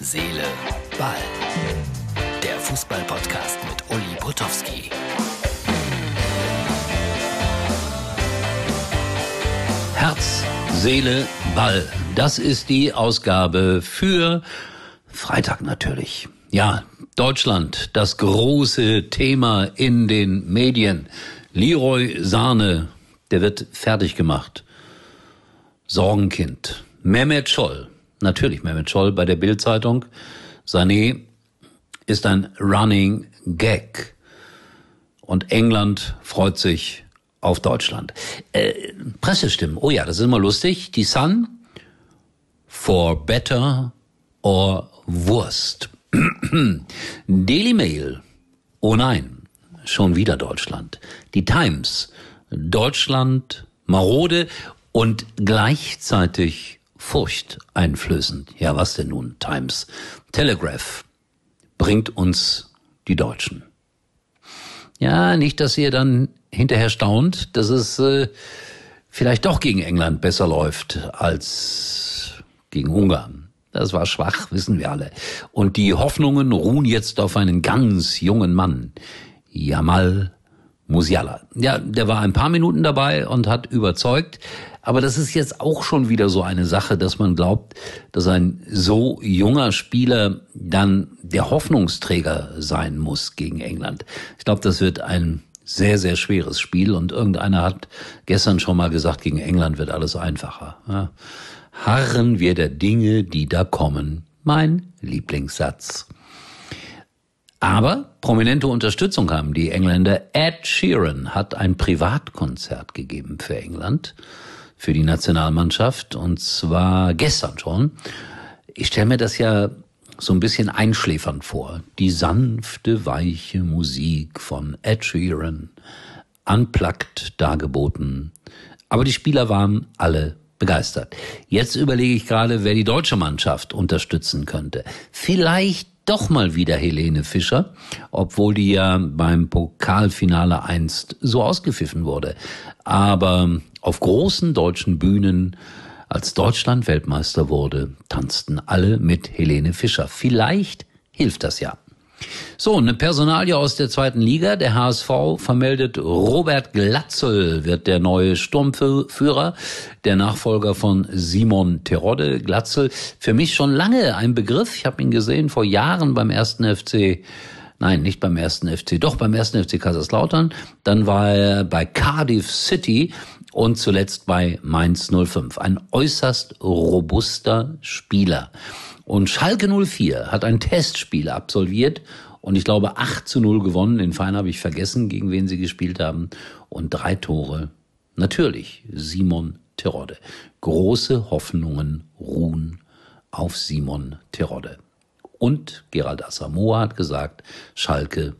Seele, Ball. Der Fußball-Podcast mit Uli Potowski. Herz, Seele, Ball. Das ist die Ausgabe für Freitag natürlich. Ja, Deutschland, das große Thema in den Medien. Leroy Sahne, der wird fertig gemacht. Sorgenkind. Mehmet Scholl, natürlich Mehmet Scholl bei der Bildzeitung. Sané ist ein Running Gag. Und England freut sich auf Deutschland. Äh, Pressestimmen, oh ja, das ist immer lustig. Die Sun, for better or Wurst. Daily Mail, oh nein, schon wieder Deutschland. Die Times, Deutschland marode und gleichzeitig furchteinflößend. Ja, was denn nun? Times. Telegraph bringt uns die Deutschen. Ja, nicht, dass ihr dann hinterher staunt, dass es äh, vielleicht doch gegen England besser läuft als gegen Ungarn. Das war schwach, wissen wir alle. Und die Hoffnungen ruhen jetzt auf einen ganz jungen Mann. Jamal Musiala. Ja, der war ein paar Minuten dabei und hat überzeugt. Aber das ist jetzt auch schon wieder so eine Sache, dass man glaubt, dass ein so junger Spieler dann der Hoffnungsträger sein muss gegen England. Ich glaube, das wird ein sehr, sehr schweres Spiel und irgendeiner hat gestern schon mal gesagt, gegen England wird alles einfacher. Ja. Harren wir der Dinge, die da kommen. Mein Lieblingssatz. Aber prominente Unterstützung haben die Engländer. Ed Sheeran hat ein Privatkonzert gegeben für England, für die Nationalmannschaft, und zwar gestern schon. Ich stelle mir das ja so ein bisschen einschläfernd vor. Die sanfte, weiche Musik von Ed Sheeran, unplugged dargeboten. Aber die Spieler waren alle begeistert. Jetzt überlege ich gerade, wer die deutsche Mannschaft unterstützen könnte. Vielleicht doch mal wieder Helene Fischer, obwohl die ja beim Pokalfinale einst so ausgepfiffen wurde. Aber auf großen deutschen Bühnen, als Deutschland Weltmeister wurde, tanzten alle mit Helene Fischer. Vielleicht hilft das ja. So, eine Personalie aus der zweiten Liga. Der HSV vermeldet, Robert Glatzel wird der neue Sturmführer, der Nachfolger von Simon Terodde. Glatzel, für mich schon lange ein Begriff. Ich habe ihn gesehen vor Jahren beim ersten FC Nein, nicht beim ersten FC, doch beim ersten FC Kaiserslautern. Dann war er bei Cardiff City und zuletzt bei Mainz 05. Ein äußerst robuster Spieler. Und Schalke 04 hat ein Testspiel absolviert und ich glaube 8 zu 0 gewonnen. Den Verein habe ich vergessen, gegen wen sie gespielt haben. Und drei Tore. Natürlich Simon Terodde. Große Hoffnungen ruhen auf Simon Terodde. Und Gerald Asamoah hat gesagt, Schalke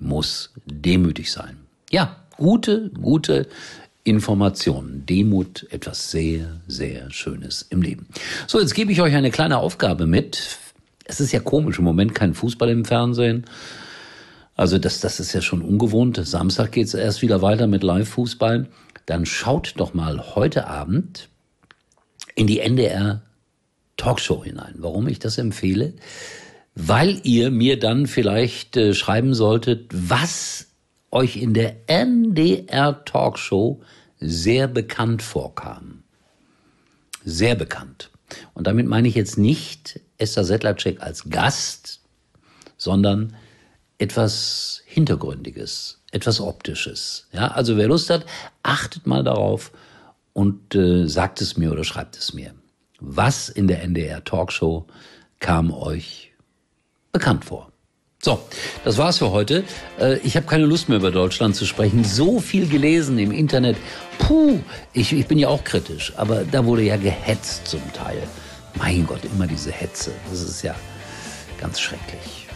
muss demütig sein. Ja, gute, gute Informationen. Demut, etwas sehr, sehr Schönes im Leben. So, jetzt gebe ich euch eine kleine Aufgabe mit. Es ist ja komisch, im Moment kein Fußball im Fernsehen. Also das, das ist ja schon ungewohnt. Samstag geht es erst wieder weiter mit Live-Fußball. Dann schaut doch mal heute Abend in die NDR Talkshow hinein. Warum ich das empfehle? Weil ihr mir dann vielleicht äh, schreiben solltet, was euch in der NDR Talkshow sehr bekannt vorkam. Sehr bekannt. Und damit meine ich jetzt nicht Esther Settlercheck als Gast, sondern etwas Hintergründiges, etwas Optisches. Ja, also wer Lust hat, achtet mal darauf und äh, sagt es mir oder schreibt es mir. Was in der NDR Talkshow kam euch bekannt vor? So, das war's für heute. Äh, ich habe keine Lust mehr über Deutschland zu sprechen. So viel gelesen im Internet. Puh, ich, ich bin ja auch kritisch, aber da wurde ja gehetzt zum Teil. Mein Gott, immer diese Hetze. Das ist ja ganz schrecklich.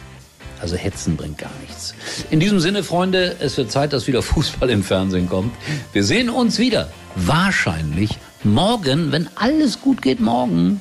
Also Hetzen bringt gar nichts. In diesem Sinne, Freunde, es wird Zeit, dass wieder Fußball im Fernsehen kommt. Wir sehen uns wieder. Wahrscheinlich morgen, wenn alles gut geht, morgen